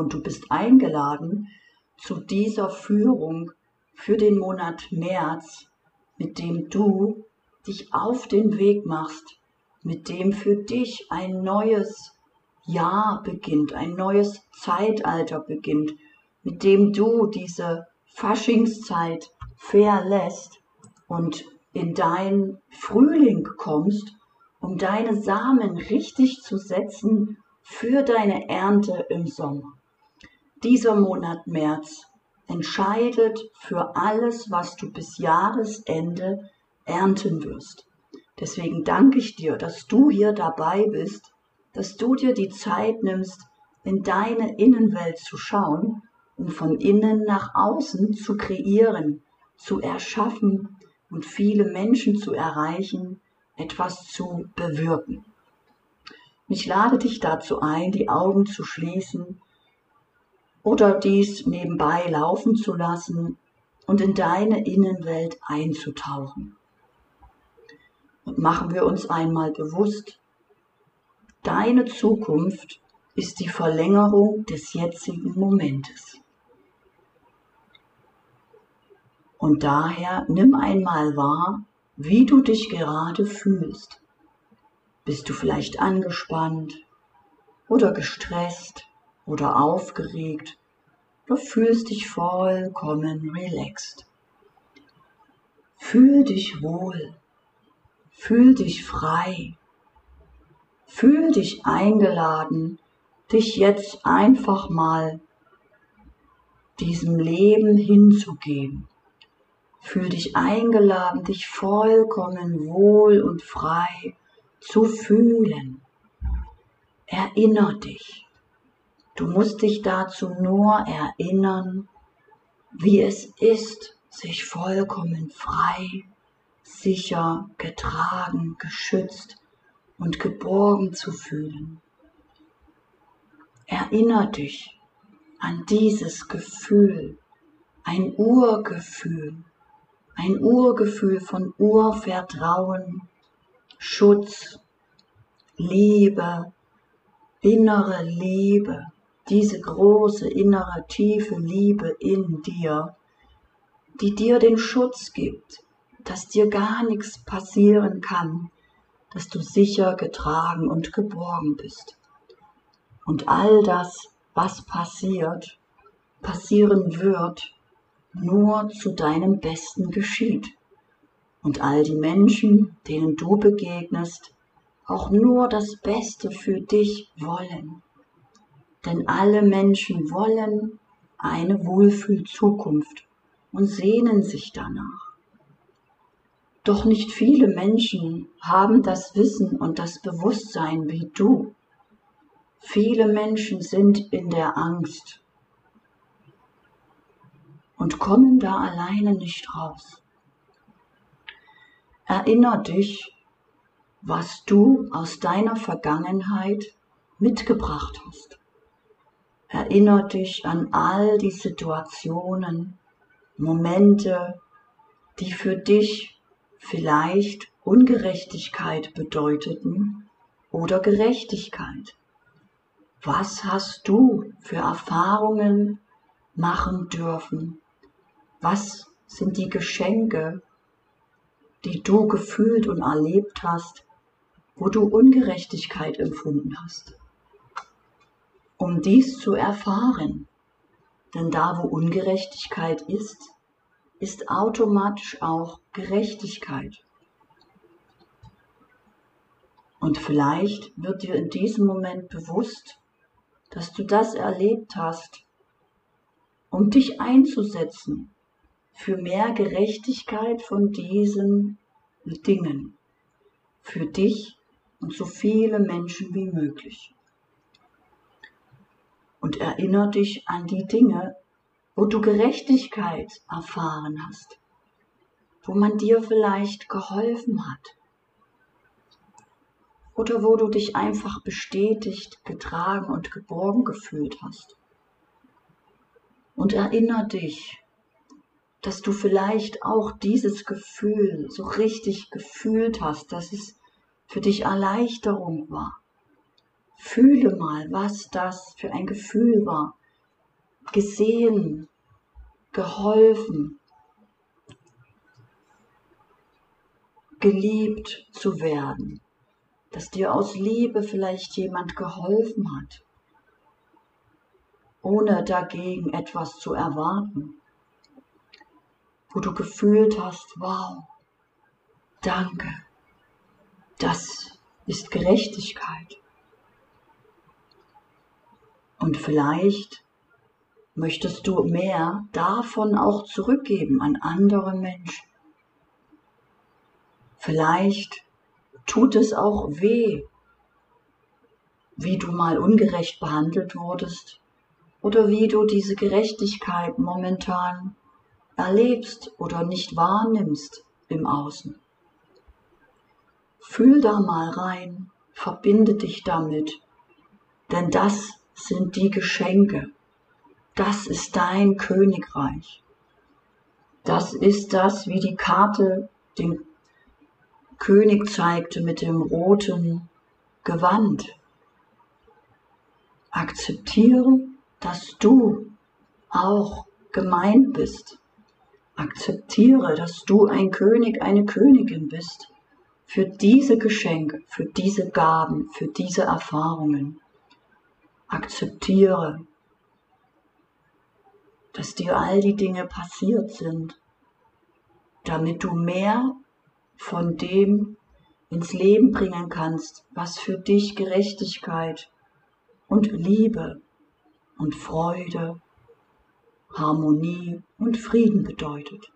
und du bist eingeladen zu dieser Führung für den Monat März, mit dem du dich auf den Weg machst, mit dem für dich ein neues Jahr beginnt, ein neues Zeitalter beginnt, mit dem du diese Faschingszeit verlässt und in dein Frühling kommst, um deine Samen richtig zu setzen für deine Ernte im Sommer. Dieser Monat März entscheidet für alles, was du bis Jahresende ernten wirst. Deswegen danke ich dir, dass du hier dabei bist, dass du dir die Zeit nimmst, in deine Innenwelt zu schauen, um von innen nach außen zu kreieren, zu erschaffen und viele Menschen zu erreichen, etwas zu bewirken. Ich lade dich dazu ein, die Augen zu schließen oder dies nebenbei laufen zu lassen und in deine Innenwelt einzutauchen. Und machen wir uns einmal bewusst, deine Zukunft ist die Verlängerung des jetzigen Momentes. Und daher nimm einmal wahr, wie du dich gerade fühlst. Bist du vielleicht angespannt oder gestresst oder aufgeregt? Du fühlst dich vollkommen relaxed. Fühl dich wohl. Fühl dich frei. Fühl dich eingeladen, dich jetzt einfach mal diesem Leben hinzugeben. Fühl dich eingeladen, dich vollkommen wohl und frei zu fühlen. Erinner dich. Du musst dich dazu nur erinnern, wie es ist, sich vollkommen frei, sicher, getragen, geschützt und geborgen zu fühlen. Erinner dich an dieses Gefühl, ein Urgefühl, ein Urgefühl von Urvertrauen, Schutz, Liebe, innere Liebe, diese große innere tiefe Liebe in dir, die dir den Schutz gibt, dass dir gar nichts passieren kann, dass du sicher getragen und geborgen bist. Und all das, was passiert, passieren wird, nur zu deinem Besten geschieht und all die Menschen, denen du begegnest, auch nur das Beste für dich wollen. Denn alle Menschen wollen eine Wohlfühlzukunft und sehnen sich danach. Doch nicht viele Menschen haben das Wissen und das Bewusstsein wie du. Viele Menschen sind in der Angst und kommen da alleine nicht raus. Erinner dich, was du aus deiner Vergangenheit mitgebracht hast. Erinner dich an all die Situationen, Momente, die für dich vielleicht Ungerechtigkeit bedeuteten oder Gerechtigkeit. Was hast du für Erfahrungen machen dürfen was sind die Geschenke, die du gefühlt und erlebt hast, wo du Ungerechtigkeit empfunden hast? Um dies zu erfahren, denn da wo Ungerechtigkeit ist, ist automatisch auch Gerechtigkeit. Und vielleicht wird dir in diesem Moment bewusst, dass du das erlebt hast, um dich einzusetzen für mehr Gerechtigkeit von diesen Dingen, für dich und so viele Menschen wie möglich. Und erinnere dich an die Dinge, wo du Gerechtigkeit erfahren hast, wo man dir vielleicht geholfen hat oder wo du dich einfach bestätigt, getragen und geborgen gefühlt hast. Und erinnere dich dass du vielleicht auch dieses Gefühl so richtig gefühlt hast, dass es für dich Erleichterung war. Fühle mal, was das für ein Gefühl war, gesehen, geholfen, geliebt zu werden, dass dir aus Liebe vielleicht jemand geholfen hat, ohne dagegen etwas zu erwarten, wo du gefühlt hast, wow, danke, das ist Gerechtigkeit. Und vielleicht möchtest du mehr davon auch zurückgeben an andere Menschen. Vielleicht tut es auch weh, wie du mal ungerecht behandelt wurdest oder wie du diese Gerechtigkeit momentan erlebst oder nicht wahrnimmst im Außen. Fühl da mal rein, verbinde dich damit, denn das sind die Geschenke. Das ist dein Königreich. Das ist das, wie die Karte den König zeigte mit dem roten Gewand. Akzeptiere, dass du auch gemeint bist. Akzeptiere, dass du ein König, eine Königin bist für diese Geschenke, für diese Gaben, für diese Erfahrungen. Akzeptiere, dass dir all die Dinge passiert sind, damit du mehr von dem ins Leben bringen kannst, was für dich Gerechtigkeit und Liebe und Freude, Harmonie und Frieden bedeutet.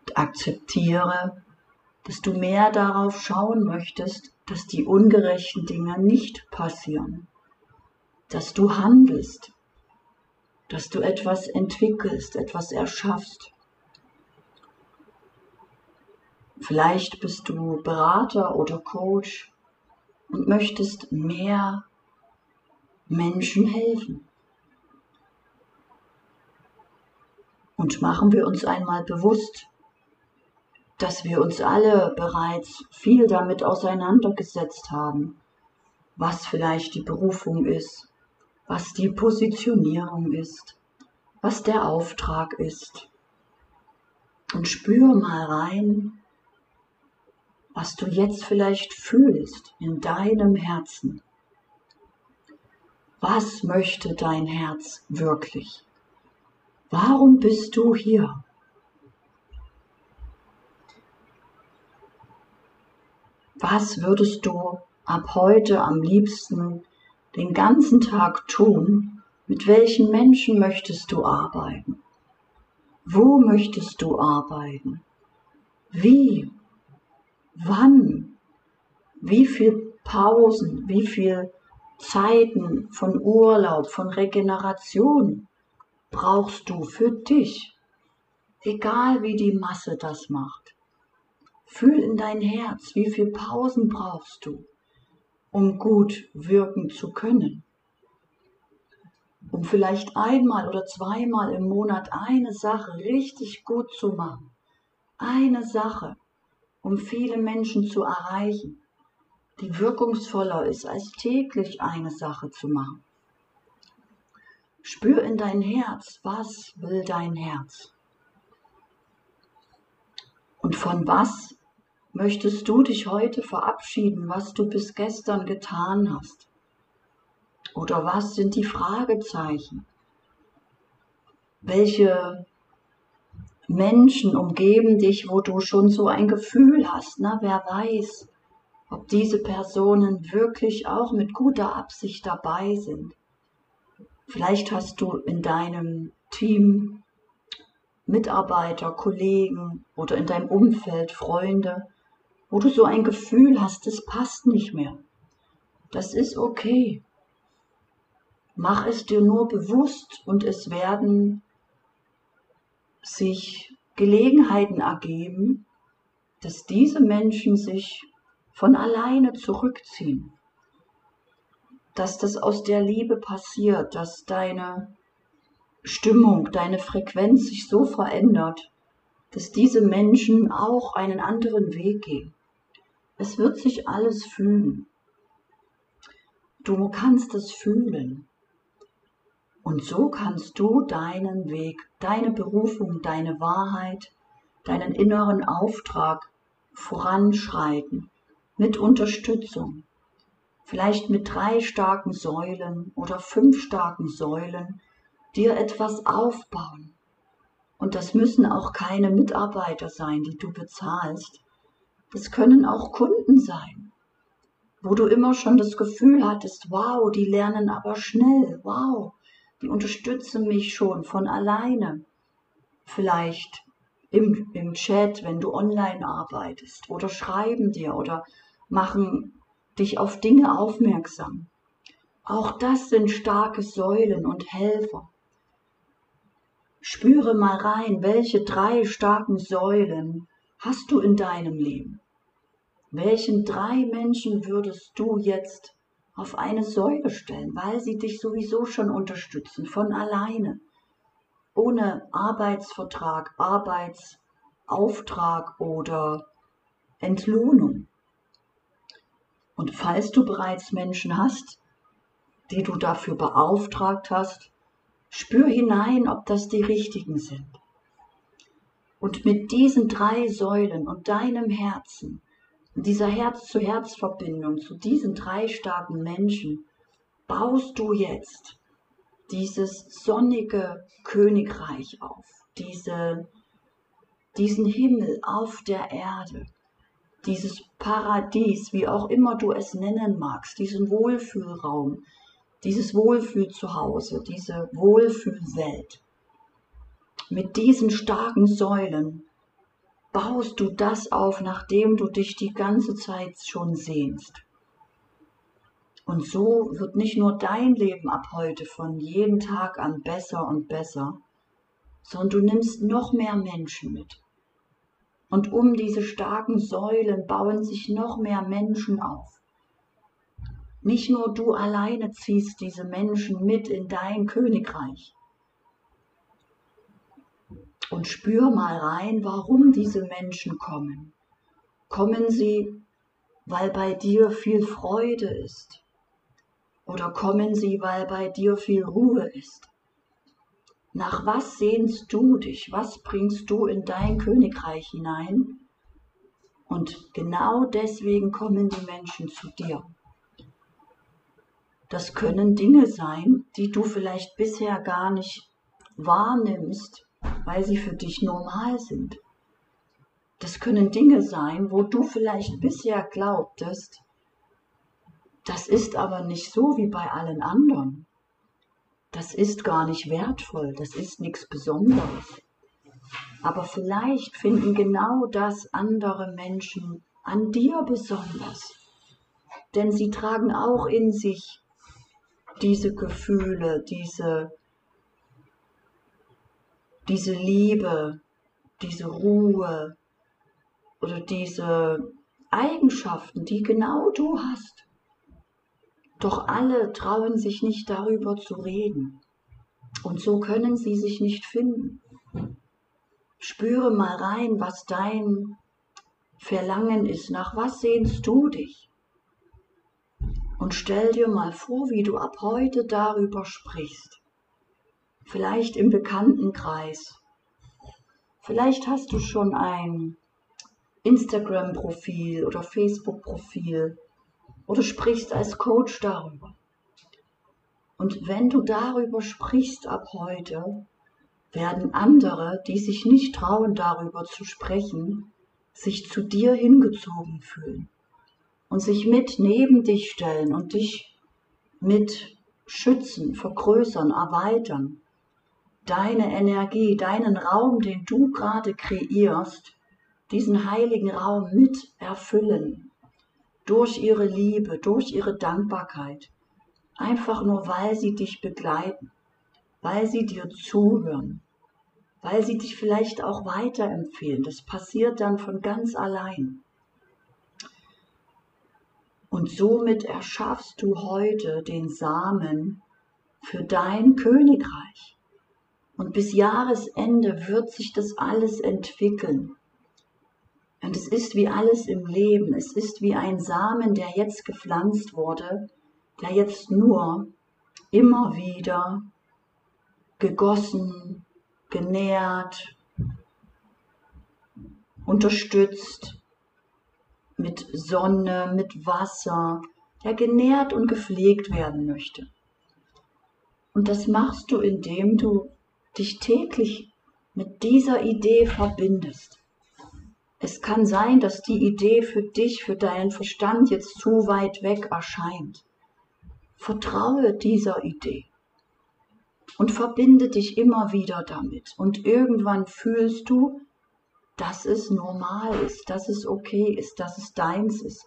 Und akzeptiere, dass du mehr darauf schauen möchtest, dass die ungerechten Dinge nicht passieren, dass du handelst, dass du etwas entwickelst, etwas erschaffst, Vielleicht bist du Berater oder Coach und möchtest mehr Menschen helfen. Und machen wir uns einmal bewusst, dass wir uns alle bereits viel damit auseinandergesetzt haben, was vielleicht die Berufung ist, was die Positionierung ist, was der Auftrag ist. Und spür mal rein, was du jetzt vielleicht fühlst in deinem Herzen. Was möchte dein Herz wirklich? Warum bist du hier? Was würdest du ab heute am liebsten den ganzen Tag tun? Mit welchen Menschen möchtest du arbeiten? Wo möchtest du arbeiten? Wie wann, wie viel Pausen, wie viel Zeiten von Urlaub, von Regeneration brauchst du für dich, egal wie die Masse das macht. Fühl in dein Herz, wie viel Pausen brauchst du, um gut wirken zu können. Um vielleicht einmal oder zweimal im Monat eine Sache richtig gut zu machen. Eine Sache, um viele Menschen zu erreichen, die wirkungsvoller ist, als täglich eine Sache zu machen. Spür in dein Herz, was will dein Herz? Und von was möchtest du dich heute verabschieden, was du bis gestern getan hast? Oder was sind die Fragezeichen? Welche Menschen umgeben dich, wo du schon so ein Gefühl hast, na, wer weiß, ob diese Personen wirklich auch mit guter Absicht dabei sind. Vielleicht hast du in deinem Team Mitarbeiter, Kollegen oder in deinem Umfeld Freunde, wo du so ein Gefühl hast, es passt nicht mehr. Das ist okay. Mach es dir nur bewusst und es werden sich Gelegenheiten ergeben, dass diese Menschen sich von alleine zurückziehen. Dass das aus der Liebe passiert, dass deine Stimmung, deine Frequenz sich so verändert, dass diese Menschen auch einen anderen Weg gehen. Es wird sich alles fühlen. Du kannst es fühlen. Und so kannst du deinen Weg, deine Berufung, deine Wahrheit, deinen inneren Auftrag voranschreiten mit Unterstützung. Vielleicht mit drei starken Säulen oder fünf starken Säulen dir etwas aufbauen. Und das müssen auch keine Mitarbeiter sein, die du bezahlst. Das können auch Kunden sein, wo du immer schon das Gefühl hattest, wow, die lernen aber schnell, wow, die unterstützen mich schon von alleine. Vielleicht im, im Chat, wenn du online arbeitest oder schreiben dir oder machen dich auf Dinge aufmerksam. Auch das sind starke Säulen und Helfer. Spüre mal rein, welche drei starken Säulen hast du in deinem Leben? Welchen drei Menschen würdest du jetzt auf eine Säule stellen, weil sie dich sowieso schon unterstützen, von alleine, ohne Arbeitsvertrag, Arbeitsauftrag oder Entlohnung. Und falls du bereits Menschen hast, die du dafür beauftragt hast, spür hinein, ob das die richtigen sind. Und mit diesen drei Säulen und deinem Herzen dieser Herz-zu-Herz-Verbindung zu diesen drei starken Menschen baust du jetzt dieses sonnige Königreich auf, diese, diesen Himmel auf der Erde, dieses Paradies, wie auch immer du es nennen magst, diesen Wohlfühlraum, dieses Wohlfühlzuhause, diese Wohlfühlwelt. Mit diesen starken Säulen baust du das auf, nachdem du dich die ganze Zeit schon sehnst. Und so wird nicht nur dein Leben ab heute von jedem Tag an besser und besser, sondern du nimmst noch mehr Menschen mit. Und um diese starken Säulen bauen sich noch mehr Menschen auf. Nicht nur du alleine ziehst diese Menschen mit in dein Königreich, und spür mal rein, warum diese Menschen kommen. Kommen sie, weil bei dir viel Freude ist? Oder kommen sie, weil bei dir viel Ruhe ist? Nach was sehnst du dich? Was bringst du in dein Königreich hinein? Und genau deswegen kommen die Menschen zu dir. Das können Dinge sein, die du vielleicht bisher gar nicht wahrnimmst, weil sie für dich normal sind. Das können Dinge sein, wo du vielleicht bisher glaubtest, das ist aber nicht so wie bei allen anderen. Das ist gar nicht wertvoll, das ist nichts Besonderes. Aber vielleicht finden genau das andere Menschen an dir besonders. Denn sie tragen auch in sich diese Gefühle, diese diese Liebe, diese Ruhe oder diese Eigenschaften, die genau du hast. Doch alle trauen sich nicht darüber zu reden. Und so können sie sich nicht finden. Spüre mal rein, was dein Verlangen ist. Nach was sehnst du dich? Und stell dir mal vor, wie du ab heute darüber sprichst vielleicht im Bekanntenkreis. Vielleicht hast du schon ein Instagram-Profil oder Facebook-Profil oder sprichst als Coach darüber. Und wenn du darüber sprichst ab heute, werden andere, die sich nicht trauen, darüber zu sprechen, sich zu dir hingezogen fühlen und sich mit neben dich stellen und dich mit schützen, vergrößern, erweitern deine Energie, deinen Raum, den du gerade kreierst, diesen heiligen Raum mit erfüllen. Durch ihre Liebe, durch ihre Dankbarkeit. Einfach nur, weil sie dich begleiten, weil sie dir zuhören, weil sie dich vielleicht auch weiterempfehlen. Das passiert dann von ganz allein. Und somit erschaffst du heute den Samen für dein Königreich. Und bis Jahresende wird sich das alles entwickeln. Und es ist wie alles im Leben. Es ist wie ein Samen, der jetzt gepflanzt wurde, der jetzt nur immer wieder gegossen, genährt, unterstützt mit Sonne, mit Wasser, der genährt und gepflegt werden möchte. Und das machst du, indem du dich täglich mit dieser Idee verbindest. Es kann sein, dass die Idee für dich, für deinen Verstand jetzt zu weit weg erscheint. Vertraue dieser Idee und verbinde dich immer wieder damit. Und irgendwann fühlst du, dass es normal ist, dass es okay ist, dass es deins ist,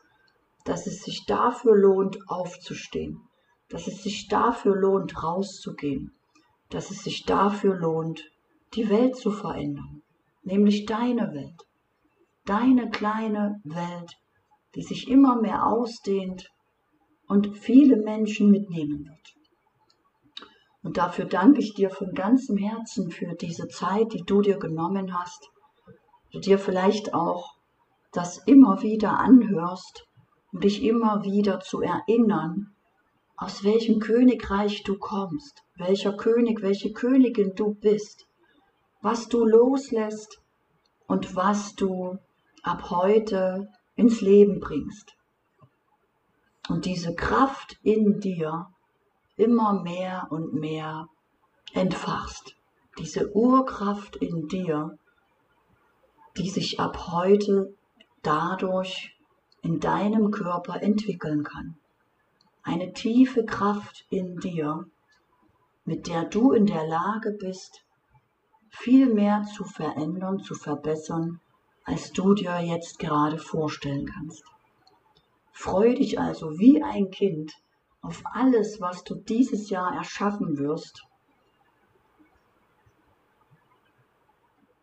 dass es sich dafür lohnt, aufzustehen, dass es sich dafür lohnt, rauszugehen, dass es sich dafür lohnt, die Welt zu verändern, nämlich deine Welt, deine kleine Welt, die sich immer mehr ausdehnt und viele Menschen mitnehmen wird. Und dafür danke ich dir von ganzem Herzen für diese Zeit, die du dir genommen hast, du dir vielleicht auch das immer wieder anhörst, um dich immer wieder zu erinnern, aus welchem Königreich du kommst, welcher König, welche Königin du bist, was du loslässt und was du ab heute ins Leben bringst. Und diese Kraft in dir immer mehr und mehr entfachst. Diese Urkraft in dir, die sich ab heute dadurch in deinem Körper entwickeln kann. Eine tiefe Kraft in dir, mit der du in der Lage bist, viel mehr zu verändern, zu verbessern, als du dir jetzt gerade vorstellen kannst. Freu dich also wie ein Kind auf alles, was du dieses Jahr erschaffen wirst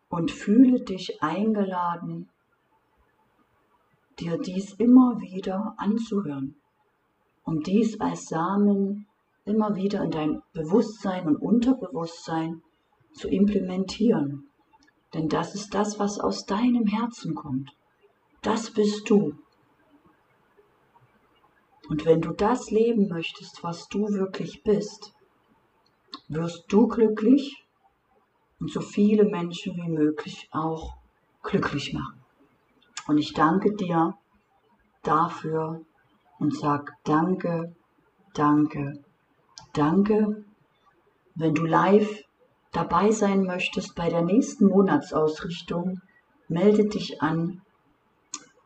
und fühle dich eingeladen, dir dies immer wieder anzuhören, um dies als Samen immer wieder in dein Bewusstsein und Unterbewusstsein zu implementieren. Denn das ist das, was aus deinem Herzen kommt. Das bist du. Und wenn du das leben möchtest, was du wirklich bist, wirst du glücklich und so viele Menschen wie möglich auch glücklich machen. Und ich danke dir dafür und sag danke, danke, danke. Wenn du live dabei sein möchtest bei der nächsten Monatsausrichtung, melde dich an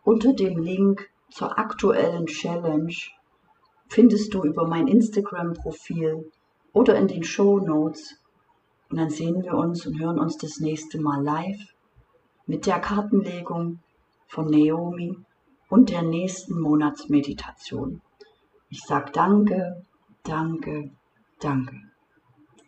unter dem Link zur aktuellen Challenge findest du über mein Instagram-Profil oder in den Show Notes. Und dann sehen wir uns und hören uns das nächste Mal live mit der Kartenlegung von Naomi und der nächsten Monatsmeditation. Ich sage danke, danke, danke.